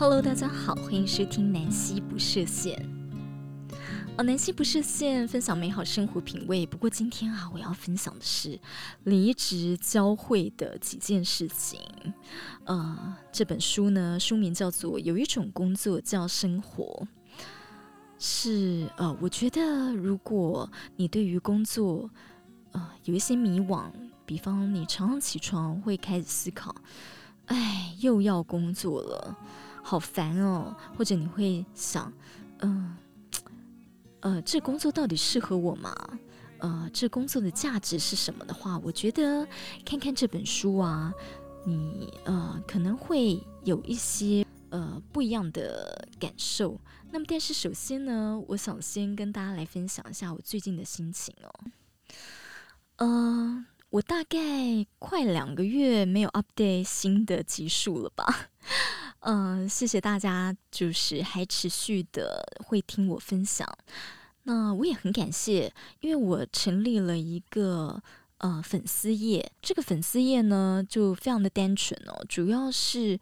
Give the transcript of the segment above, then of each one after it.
Hello，大家好，欢迎收听南希不设限。哦，南希不设限，分享美好生活品味。不过今天啊，我要分享的是离职教会的几件事情。呃，这本书呢，书名叫做《有一种工作叫生活》，是呃，我觉得如果你对于工作呃有一些迷惘，比方你常常起床会开始思考，哎，又要工作了。好烦哦，或者你会想，嗯，呃，这工作到底适合我吗？呃，这工作的价值是什么的话，我觉得看看这本书啊，你呃可能会有一些呃不一样的感受。那么，但是首先呢，我想先跟大家来分享一下我最近的心情哦。嗯、我大概快两个月没有 update 新的集数了吧。嗯，谢谢大家，就是还持续的会听我分享。那我也很感谢，因为我成立了一个呃粉丝页。这个粉丝页呢，就非常的单纯哦，主要是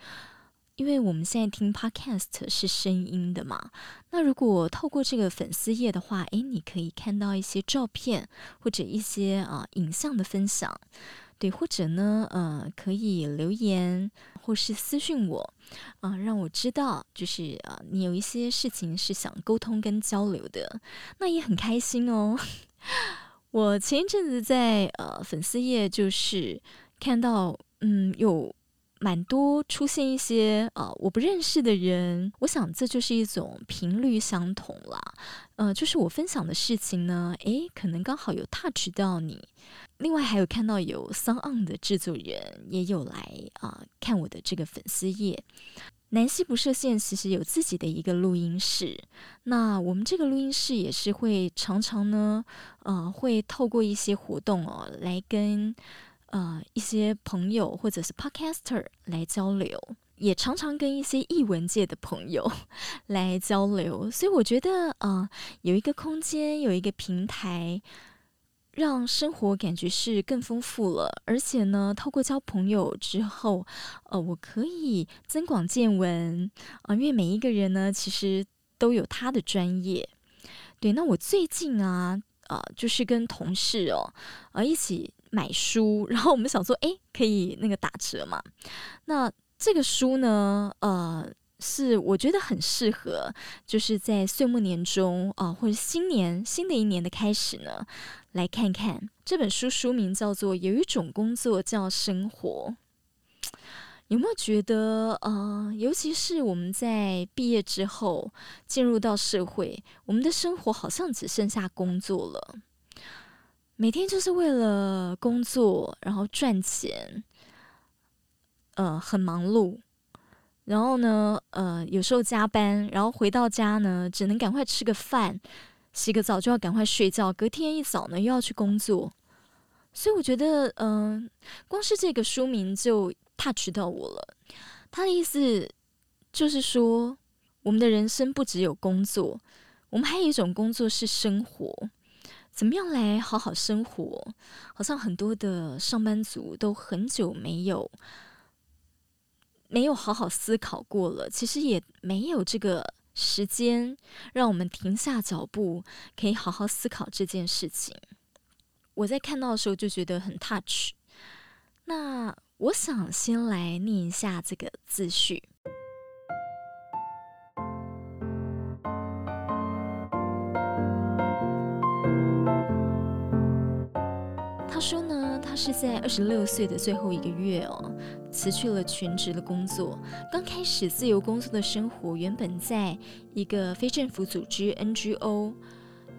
因为我们现在听 Podcast 是声音的嘛。那如果透过这个粉丝页的话，诶，你可以看到一些照片或者一些啊、影像的分享。对，或者呢，呃，可以留言或是私信我，啊、让我知道，就是啊、你有一些事情是想沟通跟交流的，那也很开心哦。我前一阵子在呃粉丝页就是看到，嗯，有。蛮多出现一些呃我不认识的人，我想这就是一种频率相同啦。呃，就是我分享的事情呢，诶，可能刚好有 touch 到你。另外还有看到有 SoundOn 的制作人也有来啊、看我的这个粉丝页。南溪不设限其实有自己的一个录音室，那我们这个录音室也是会常常呢，呃，会透过一些活动哦来跟。呃，一些朋友或者是 podcaster 来交流，也常常跟一些译文界的朋友 来交流，所以我觉得，呃，有一个空间，有一个平台，让生活感觉是更丰富了。而且呢，透过交朋友之后，呃，我可以增广见闻啊，因为每一个人呢，其实都有他的专业。对，那我最近啊，呃，就是跟同事哦，呃，一起。买书，然后我们想说，诶，可以那个打折嘛？那这个书呢，呃，是我觉得很适合，就是在岁末年中啊、或者新年新的一年的开始呢，来看看这本书。书名叫做《有一种工作叫生活》。有没有觉得，呃，尤其是我们在毕业之后进入到社会，我们的生活好像只剩下工作了。每天就是为了工作，然后赚钱，呃，很忙碌。然后呢，呃，有时候加班，然后回到家呢，只能赶快吃个饭，洗个澡就要赶快睡觉。隔天一早呢，又要去工作。所以我觉得，嗯、光是这个书名就 touch 到我了。他的意思就是说，我们的人生不只有工作，我们还有一种工作是生活。怎么样来好好生活？好像很多的上班族都很久没有没有好好思考过了。其实也没有这个时间让我们停下脚步，可以好好思考这件事情。我在看到的时候就觉得很 touch。那我想先来念一下这个自序。他说呢，他是在二十六岁的最后一个月哦，辞去了全职的工作。刚开始自由工作的生活，原本在一个非政府组织 NGO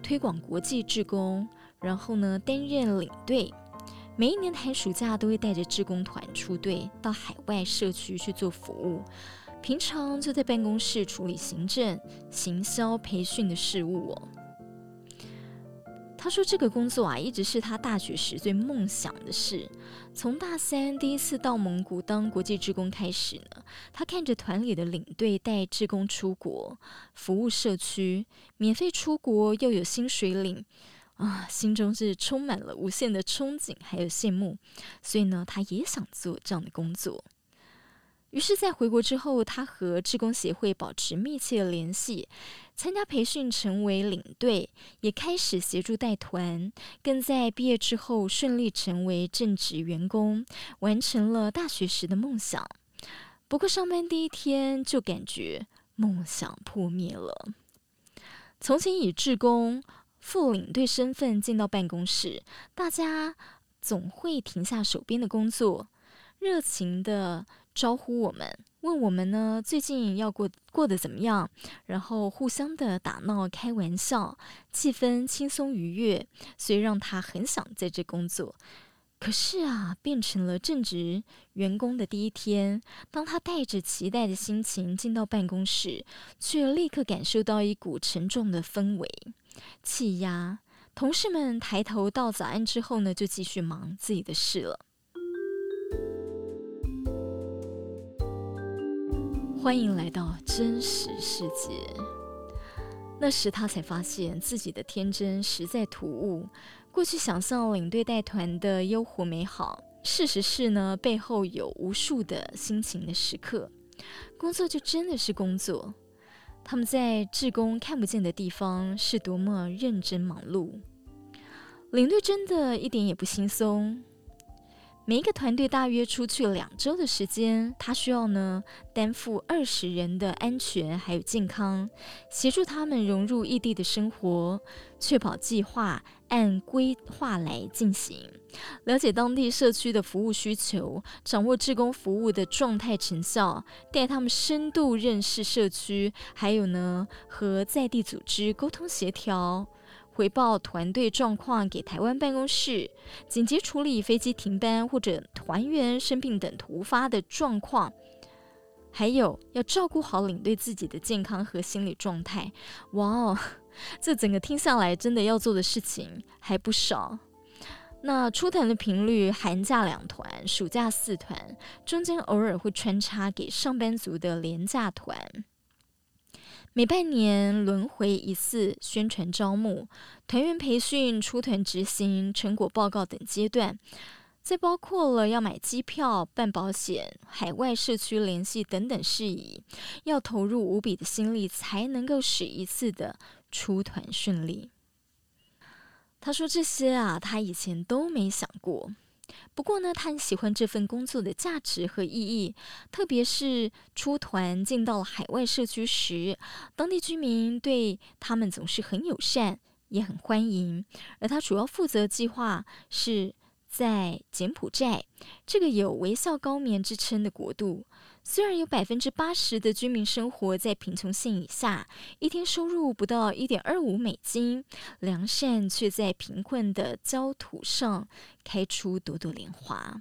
推广国际志工，然后呢担任领队，每一年的寒暑假都会带着志工团出队到海外社区去做服务，平常就在办公室处理行政、行销、培训的事务哦。他说：“这个工作啊，一直是他大学时最梦想的事。从大三第一次到蒙古当国际志工开始呢，他看着团里的领队带志工出国服务社区，免费出国又有薪水领，啊，心中是充满了无限的憧憬还有羡慕。所以呢，他也想做这样的工作。于是，在回国之后，他和志工协会保持密切的联系，参加培训，成为领队，也开始协助带团，更在毕业之后顺利成为正职员工，完成了大学时的梦想。不过，上班第一天就感觉梦想破灭了。从前以志工副领队身份进到办公室，大家总会停下手边的工作，热情的招呼我们，问我们呢最近要过过得怎么样，然后互相的打闹开玩笑，气氛轻松愉悦，所以让他很想在这工作。可是啊，变成了正职员工的第一天，当他带着期待的心情进到办公室，却立刻感受到一股沉重的氛围，气压。同事们抬头道早安之后呢，就继续忙自己的事了。欢迎来到真实世界。那时他才发现自己的天真实在突兀。过去想象领队带团的优活美好，事实是呢，背后有无数的辛勤的时刻。工作就真的是工作，他们在志工看不见的地方是多么认真忙碌。领队真的一点也不轻松。每一个团队大约出去两周的时间，他需要呢担负二十人的安全还有健康，协助他们融入异地的生活，确保计划按规划来进行，了解当地社区的服务需求，掌握志工服务的状态成效，带他们深度认识社区，还有呢和在地组织沟通协调。回报团队状况给台湾办公室，紧急处理飞机停班或者团员生病等突发的状况，还有要照顾好领队自己的健康和心理状态。哇哦，这整个听下来，真的要做的事情还不少。那出团的频率，寒假两团，暑假四团，中间偶尔会穿插给上班族的廉价团。每半年轮回一次，宣传招募、团员培训、出团执行、成果报告等阶段，再包括了要买机票、办保险、海外社区联系等等事宜，要投入无比的心力，才能够使一次的出团顺利。他说这些啊，他以前都没想过。不过呢，他很喜欢这份工作的价值和意义，特别是出团进到了海外社区时，当地居民对他们总是很友善，也很欢迎。而他主要负责计划是在柬埔寨这个有微笑高棉之称的国度。虽然有百分之八十的居民生活在贫穷线以下，一天收入不到一点二五美金，良善却在贫困的焦土上开出朵朵莲花。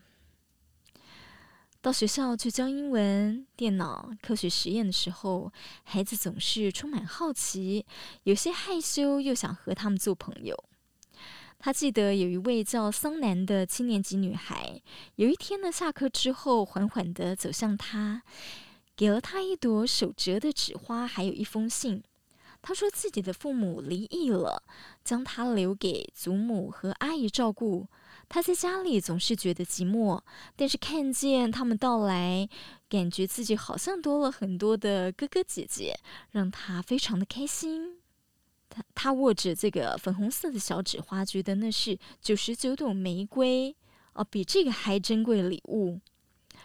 到学校去教英文、电脑、科学实验的时候，孩子总是充满好奇，有些害羞，又想和他们做朋友。他记得有一位叫桑南的七年级女孩，有一天呢，下课之后缓缓地走向他，给了他一朵手折的纸花，还有一封信。他说自己的父母离异了，将他留给祖母和阿姨照顾。他在家里总是觉得寂寞，但是看见他们到来，感觉自己好像多了很多的哥哥姐姐，让他非常的开心。他握着这个粉红色的小纸花，觉得那是九十九朵玫瑰哦，比这个还珍贵的礼物。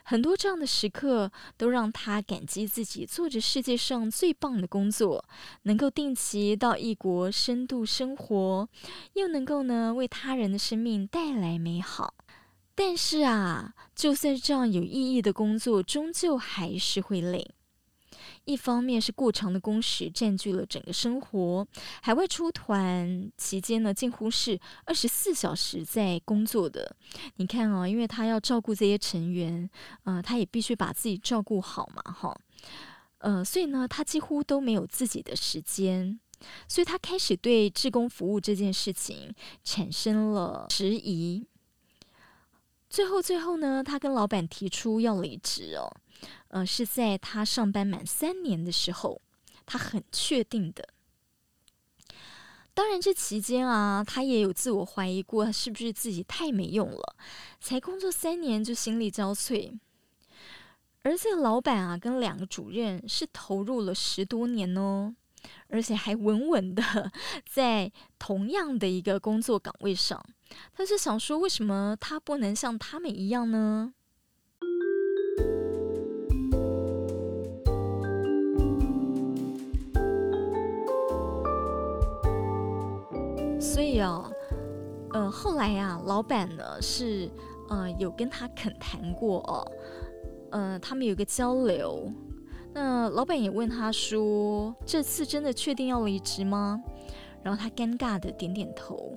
很多这样的时刻，都让他感激自己做着世界上最棒的工作，能够定期到异国深度生活，又能够呢为他人的生命带来美好。但是啊，就算这样有意义的工作，终究还是会累。一方面是过长的工时占据了整个生活，海外出团期间呢，近乎是二十四小时在工作的。你看、哦，因为他要照顾这些成员，呃，他也必须把自己照顾好嘛，哈，呃，所以呢，他几乎都没有自己的时间，所以他开始对志工服务这件事情产生了迟疑。最后，最后呢，他跟老板提出要离职哦。呃，是在他上班满三年的时候，他很确定的。当然，这期间啊，他也有自我怀疑过，是不是自己太没用了，才工作三年就心力交瘁。而这个老板啊，跟两个主任是投入了十多年哦，而且还稳稳的 在同样的一个工作岗位上。他是想说，为什么他不能像他们一样呢？所以啊，呃，后来呀、老板呢是呃有跟他恳谈过哦，呃，他们有个交流。那老板也问他说：“这次真的确定要离职吗？”然后他尴尬的点点头。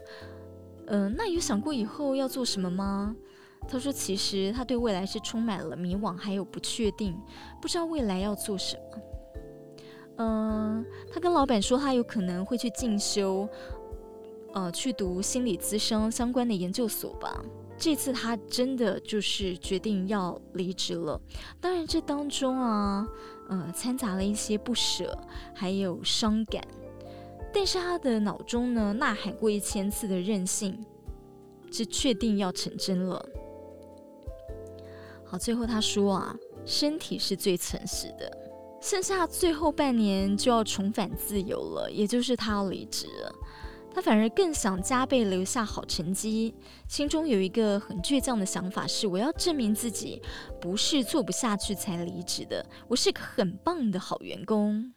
呃，那有想过以后要做什么吗？他说：“其实他对未来是充满了迷惘，还有不确定，不知道未来要做什么。”嗯，他跟老板说他有可能会去进修。呃，去读心理咨商相关的研究所吧。这次他真的就是决定要离职了。当然，这当中啊，呃，掺杂了一些不舍，还有伤感。但是他的脑中呢，呐喊过一千次的任性，是确定要成真了。好，最后他说啊，身体是最诚实的。剩下最后半年就要重返自由了，也就是他要离职了。他反而更想加倍留下好成绩，心中有一个很倔强的想法是：我要证明自己不是做不下去才离职的，我是个很棒的好员工。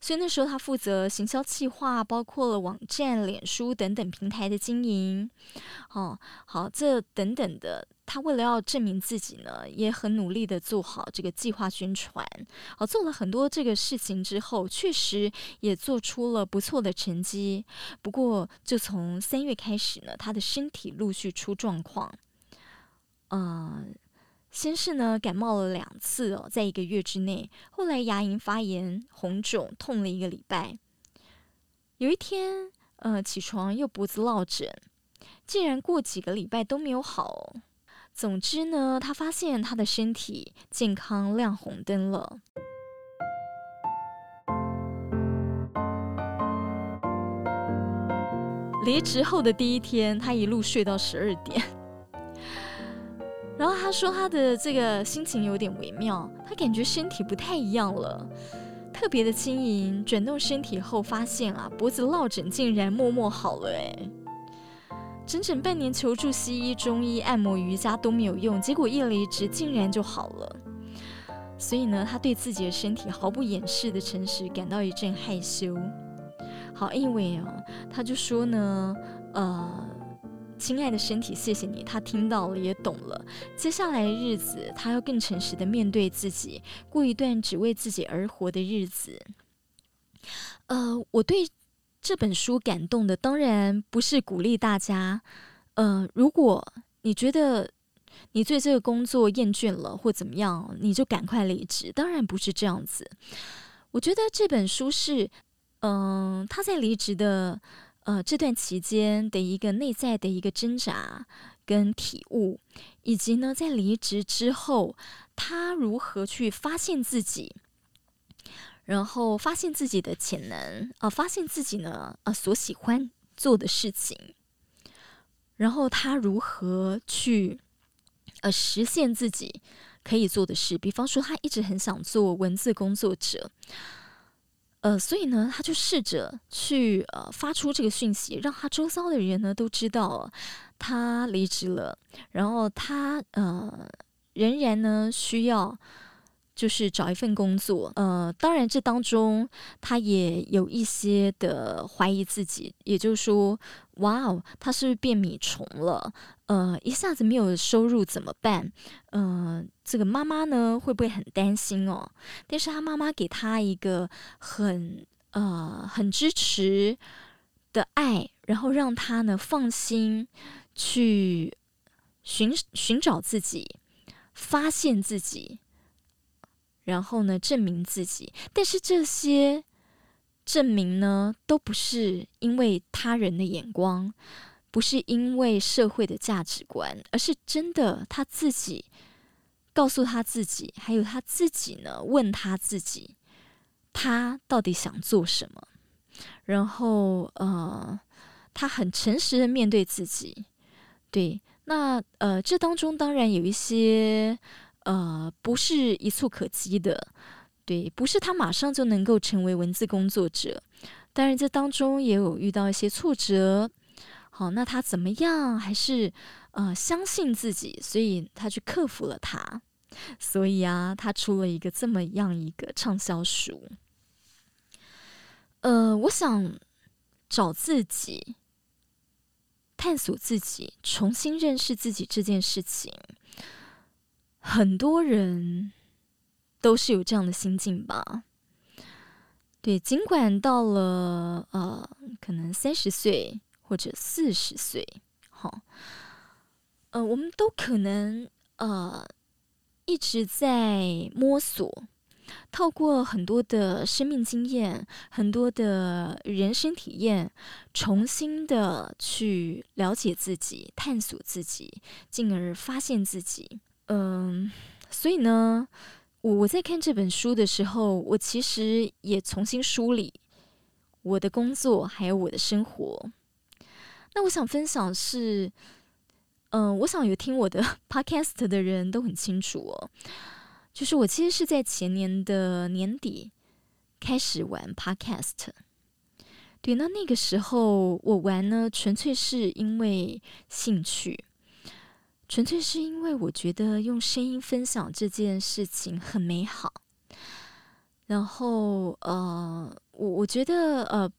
所以那时候他负责行销计划，包括了网站、脸书等等平台的经营。哦，好，这等等的，他为了要证明自己呢，也很努力的做好这个计划宣传。好，做了很多这个事情之后，确实也做出了不错的成绩。不过，就从三月开始呢，他的身体陆续出状况。嗯、先是呢感冒了两次哦，在一个月之内，后来牙龈发炎、红肿，痛了一个礼拜。有一天，呃，起床又脖子落枕，竟然过几个礼拜都没有好。总之呢，他发现他的身体健康亮红灯了。离职后的第一天，他一路睡到十二点。然后他说他的这个心情有点微妙，他感觉身体不太一样了，特别的轻盈。转动身体后发现啊，脖子落枕竟然默默好了诶，整整半年求助西医、中医、按摩、瑜伽都没有用，结果一离职竟然就好了。所以呢，他对自己的身体毫不掩饰的诚实感到一阵害羞。好，因为啊，他就说呢，呃。亲爱的身体，谢谢你。他听到了，也懂了。接下来的日子，他要更诚实的面对自己，过一段只为自己而活的日子。呃，我对这本书感动的，当然不是鼓励大家。呃，如果你觉得你对这个工作厌倦了，或怎么样，你就赶快离职。当然不是这样子。我觉得这本书是，嗯、他在离职的。呃，这段期间的一个内在的一个挣扎跟体悟，以及呢，在离职之后，他如何去发现自己，然后发现自己的潜能啊、呃，发现自己呢，呃，所喜欢做的事情，然后他如何去呃实现自己可以做的事，比方说，他一直很想做文字工作者。呃，所以呢，他就试着去呃发出这个讯息，让他周遭的人呢都知道他离职了，然后他呃仍然呢需要就是找一份工作。呃，当然这当中他也有一些的怀疑自己，也就是说，哇哦，他是不是变米虫了？呃，一下子没有收入怎么办？呃，这个妈妈呢会不会很担心哦？但是他妈妈给他一个很呃很支持的爱，然后让他呢放心去寻寻找自己，发现自己，然后呢证明自己。但是这些证明呢都不是因为他人的眼光。不是因为社会的价值观，而是真的他自己告诉他自己，还有他自己呢，问他自己，他到底想做什么？然后呃，他很诚实的面对自己。对，那呃，这当中当然有一些呃，不是一蹴可及的，对，不是他马上就能够成为文字工作者。当然，这当中也有遇到一些挫折。好，那他怎么样？还是呃，相信自己，所以他去克服了它。所以啊，他出了一个这么样一个畅销书。呃，我想找自己。探索自己，重新认识自己这件事情，很多人都是有这样的心境吧？对，尽管到了呃，可能三十岁或者四十岁，好，呃，我们都可能呃一直在摸索。透过很多的生命经验，很多的人生体验，重新的去了解自己，探索自己，进而发现自己。嗯，所以呢，我我在看这本书的时候，我其实也重新梳理我的工作，还有我的生活。那我想分享是，嗯，我想有听我的 podcast 的人都很清楚哦。就是我其实是在前年的年底开始玩 Podcast，对，那那个时候我玩呢，纯粹是因为兴趣，纯粹是因为我觉得用声音分享这件事情很美好。然后呃，我我觉得呃，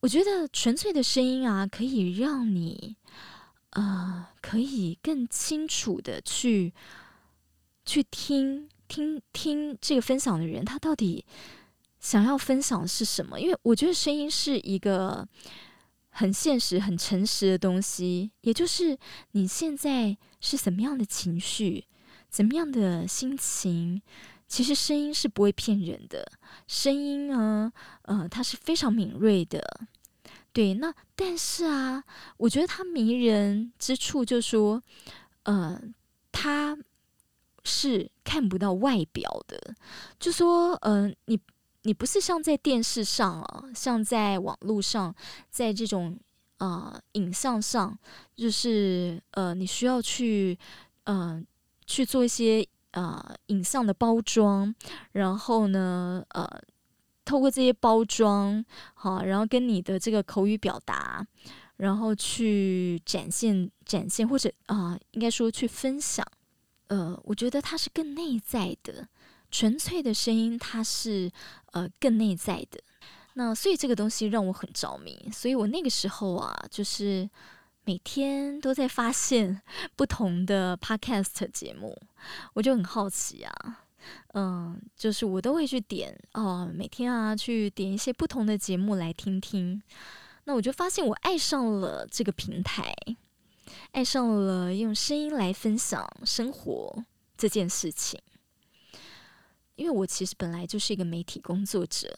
我觉得纯粹的声音啊，可以让你呃，可以更清楚的去。去听听听这个分享的人，他到底想要分享是什么？因为我觉得声音是一个很现实、很诚实的东西。也就是你现在是什么样的情绪，怎么样的心情，其实声音是不会骗人的。声音呢，呃，它是非常敏锐的。对，那但是啊，我觉得它迷人之处就是说，呃，它。是看不到外表的，就说，嗯、呃，你你不是像在电视上啊，像在网络上，在这种啊、呃、影像上，就是呃，你需要去、呃、去做一些啊、呃、影像的包装，然后呢，呃，透过这些包装，好，然后跟你的这个口语表达，然后去展现展现，或者啊、应该说去分享。呃，我觉得它是更内在的，纯粹的声音，它是呃更内在的。那所以这个东西让我很着迷，所以我那个时候啊，就是每天都在发现 不同的 podcast 节目，我就很好奇啊，嗯、就是我都会去点哦，每天啊去点一些不同的节目来听听。那我就发现我爱上了这个平台。爱上了用声音来分享生活这件事情，因为我其实本来就是一个媒体工作者。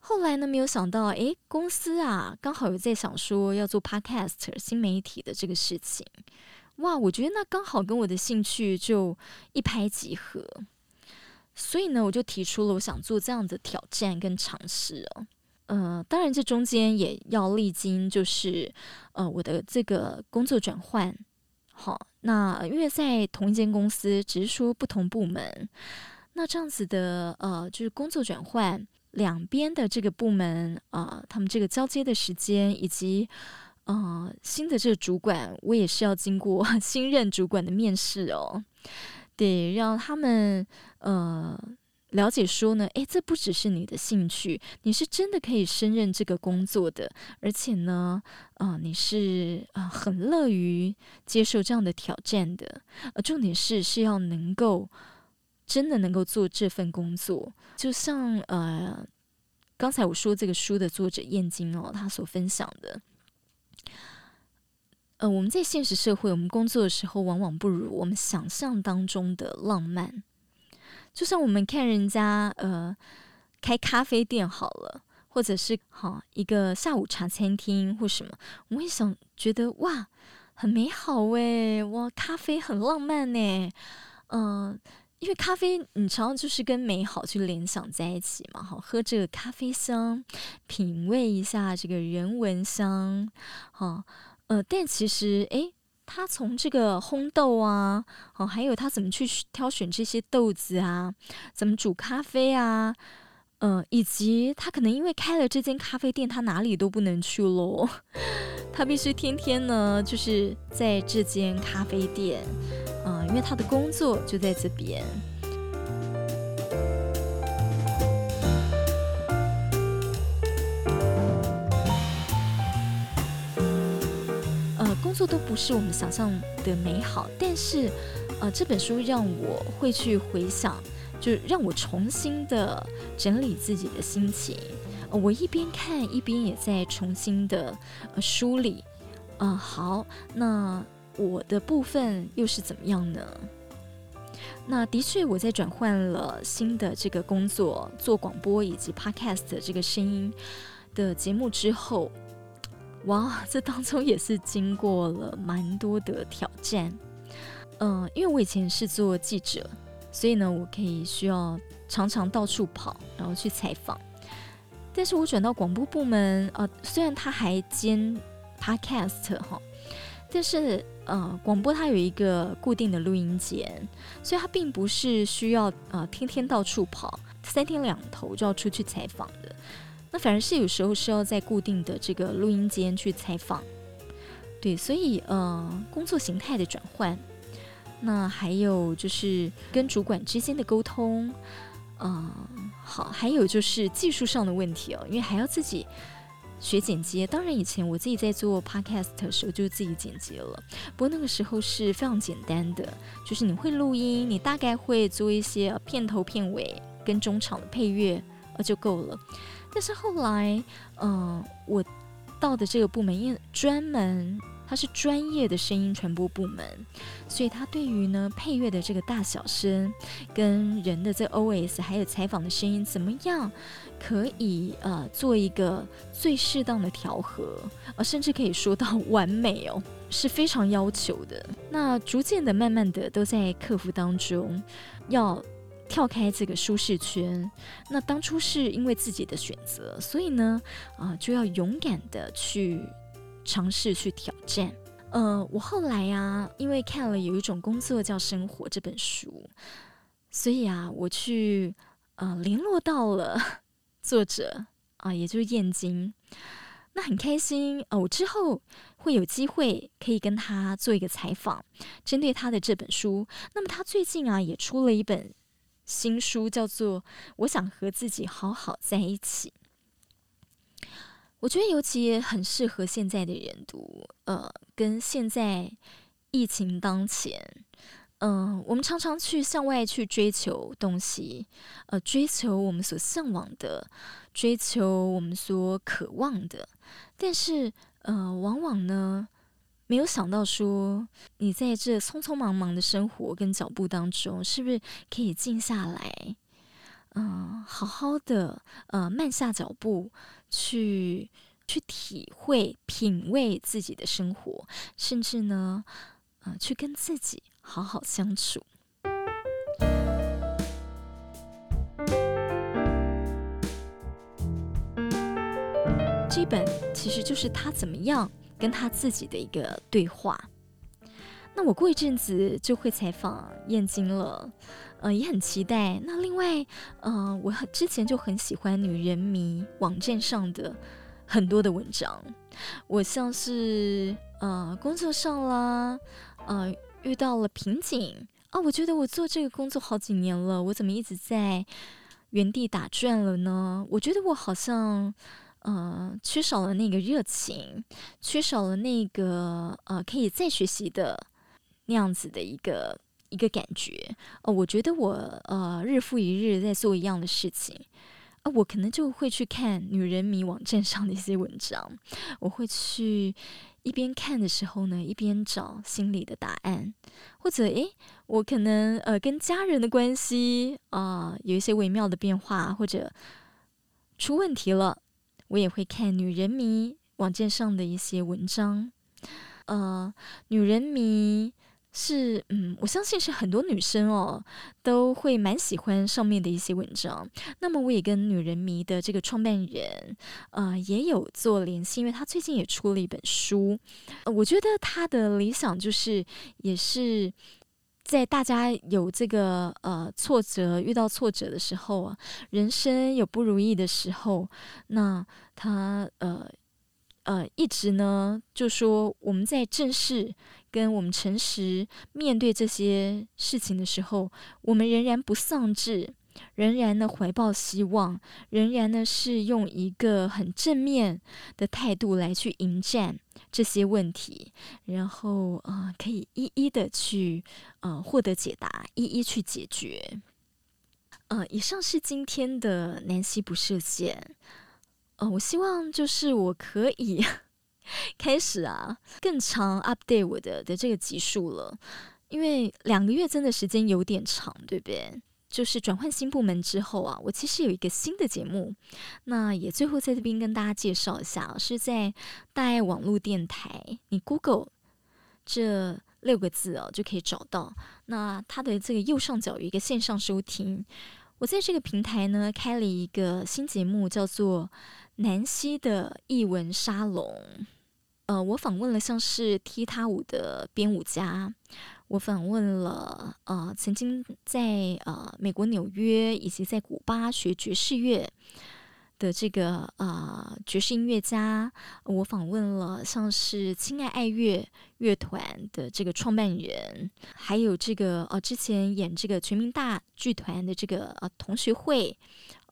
后来呢，没有想到，诶，公司啊，刚好有在想说要做 Podcast 新媒体的这个事情。哇，我觉得那刚好跟我的兴趣就一拍即合，所以呢，我就提出了我想做这样的挑战跟尝试哦。呃，当然，这中间也要历经，就是呃，我的这个工作转换。好，那因为在同一间公司，只是说不同部门，那这样子的呃，就是工作转换，两边的这个部门啊、他们这个交接的时间，以及呃新的这个主管，我也是要经过 新任主管的面试哦，得让他们呃。了解说呢，诶，这不只是你的兴趣，你是真的可以胜任这个工作的，而且呢，啊、你是啊、很乐于接受这样的挑战的。呃，重点是是要能够真的能够做这份工作，就像呃刚才我说这个书的作者燕京哦，他所分享的，呃，我们在现实社会，我们工作的时候，往往不如我们想象当中的浪漫。就像我们看人家呃开咖啡店好了，或者是好一个下午茶餐厅或什么，我们会想觉得哇很美好诶，哇咖啡很浪漫呢，嗯、因为咖啡你常常就是跟美好去联想在一起嘛，好喝这个咖啡香，品味一下这个人文香，好呃，但其实诶，他从这个烘豆啊，哦，还有他怎么去挑选这些豆子啊，怎么煮咖啡啊，嗯、呃，以及他可能因为开了这间咖啡店，他哪里都不能去喽，他必须天天呢，就是在这间咖啡店，嗯、因为他的工作就在这边。作都不是我们想象的美好，但是，呃，这本书让我会去回想，就让我重新的整理自己的心情。我一边看一边也在重新的呃梳理。啊、呃，好，那我的部分又是怎么样呢？那的确，我在转换了新的这个工作，做广播以及 Podcast 这个声音的节目之后。哇，这当中也是经过了蛮多的挑战。嗯、因为我以前是做记者，所以呢，我可以需要常常到处跑，然后去采访。但是我转到广播部门，呃，虽然他还兼 Podcast 哈，但是呃，广播它有一个固定的录音间，所以它并不是需要呃天天到处跑，三天两头就要出去采访的。那反而是有时候是要在固定的这个录音间去采访，对，所以呃，工作形态的转换，那还有就是跟主管之间的沟通，嗯、好，还有就是技术上的问题哦，因为还要自己学剪接。当然，以前我自己在做 podcast 的时候就自己剪接了，不过那个时候是非常简单的，就是你会录音，你大概会做一些片头、片尾跟中场的配乐，呃，就够了。但是后来，嗯、我到的这个部门，因为专门它是专业的声音传播部门，所以它对于呢配乐的这个大小声，跟人的这 OS，还有采访的声音怎么样，可以呃做一个最适当的调和，呃，甚至可以说到完美哦，是非常要求的。那逐渐的、慢慢的都在克服当中，要。跳开这个舒适圈，那当初是因为自己的选择，所以呢，啊、就要勇敢的去尝试去挑战。呃，我后来呀、啊，因为看了有一种工作叫生活这本书，所以啊，我去呃联络到了作者啊、也就是燕京，那很开心哦、我之后会有机会可以跟他做一个采访，针对他的这本书。那么他最近啊，也出了一本。新书叫做《我想和自己好好在一起》，我觉得尤其也很适合现在的人读。呃，跟现在疫情当前，嗯、我们常常去向外去追求东西，呃，追求我们所向往的，追求我们所渴望的，但是，呃，往往呢。没有想到说，你在这匆匆忙忙的生活跟脚步当中，是不是可以静下来，嗯，好好的，呃，慢下脚步去去体会、品味自己的生活，甚至呢，呃，去跟自己好好相处。这本其实就是他怎么样。跟他自己的一个对话。那我过一阵子就会采访燕京了，呃，也很期待。那另外，呃，我之前就很喜欢《女人迷》网站上的很多的文章。我像是呃工作上啦，呃遇到了瓶颈啊，我觉得我做这个工作好几年了，我怎么一直在原地打转了呢？我觉得我好像。呃，缺少了那个热情，缺少了那个呃可以再学习的那样子的一个一个感觉。呃，我觉得我呃日复一日在做一样的事情，呃，我可能就会去看女人迷网站上的一些文章，我会去一边看的时候呢，一边找心里的答案，或者诶，我可能呃跟家人的关系啊，有一些微妙的变化，或者出问题了。我也会看女人迷网站上的一些文章，呃，女人迷是，嗯，我相信是很多女生哦都会蛮喜欢上面的一些文章。那么我也跟女人迷的这个创办人，呃，也有做联系，因为他最近也出了一本书。我觉得他的理想就是，也是在大家有这个呃挫折、遇到挫折的时候啊，人生有不如意的时候，那他呃。呃，一直呢，就说我们在正视跟我们诚实面对这些事情的时候，我们仍然不丧志，仍然呢怀抱希望，仍然呢是用一个很正面的态度来去迎战这些问题，然后啊、呃，可以一一的去呃获得解答，一一去解决。呃，以上是今天的南希不设限。呃，我希望就是我可以 开始啊，更长 update 我的的这个集数了，因为两个月真的时间有点长，对不对？就是转换新部门之后啊，我其实有一个新的节目，那也最后在这边跟大家介绍一下，是在大爱网络电台，你 Google 这六个字哦就可以找到，那它的这个右上角有一个线上收听，我在这个平台呢开了一个新节目，叫做。南希的译文沙龙，呃，我访问了像是踢踏舞的编舞家，我访问了呃曾经在呃美国纽约以及在古巴学爵士乐的这个呃爵士音乐家，我访问了像是亲爱爱乐乐团的这个创办人，还有这个呃之前演这个全民大剧团的这个呃同学会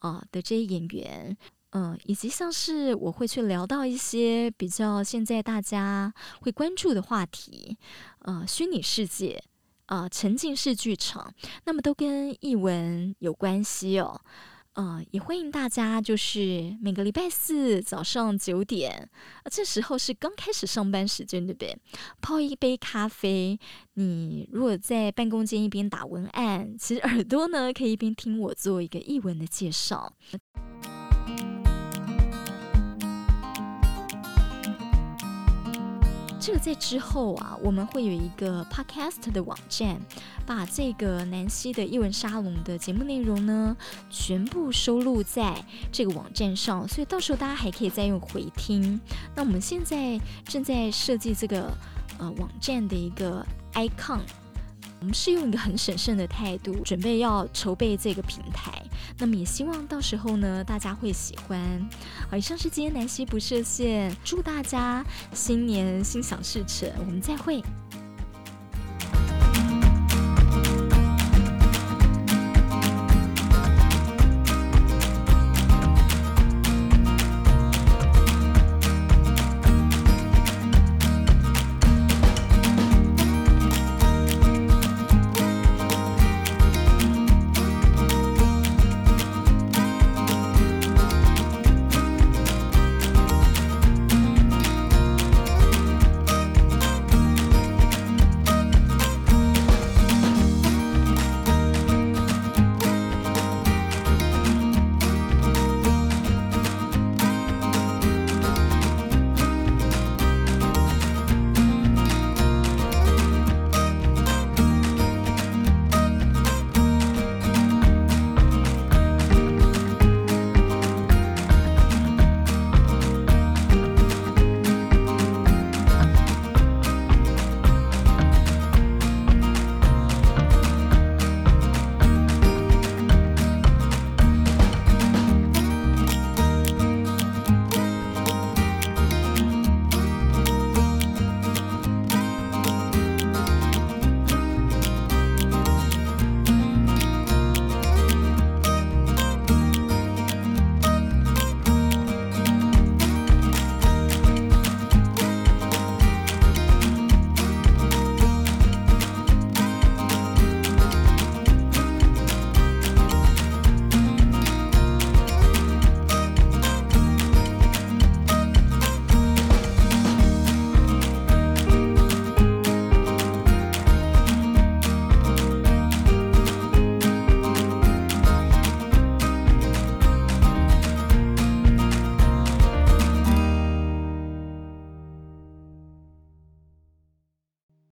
啊、的这些演员。嗯，以及像是我会去聊到一些比较现在大家会关注的话题，呃，虚拟世界，呃，沉浸式剧场，那么都跟译文有关系哦。呃，也欢迎大家，就是每个礼拜四早上九点，这时候是刚开始上班时间，对不对？泡一杯咖啡，你如果在办公间一边打文案，其实耳朵呢可以一边听我做一个译文的介绍。这个在之后啊，我们会有一个 podcast 的网站，把这个南希的译文沙龙的节目内容呢，全部收录在这个网站上，所以到时候大家还可以再用回听。那我们现在正在设计这个呃网站的一个 icon。我们是用一个很审慎的态度准备要筹备这个平台，那么也希望到时候呢，大家会喜欢。好，以上是今天南希不设限，祝大家新年心想事成，我们再会。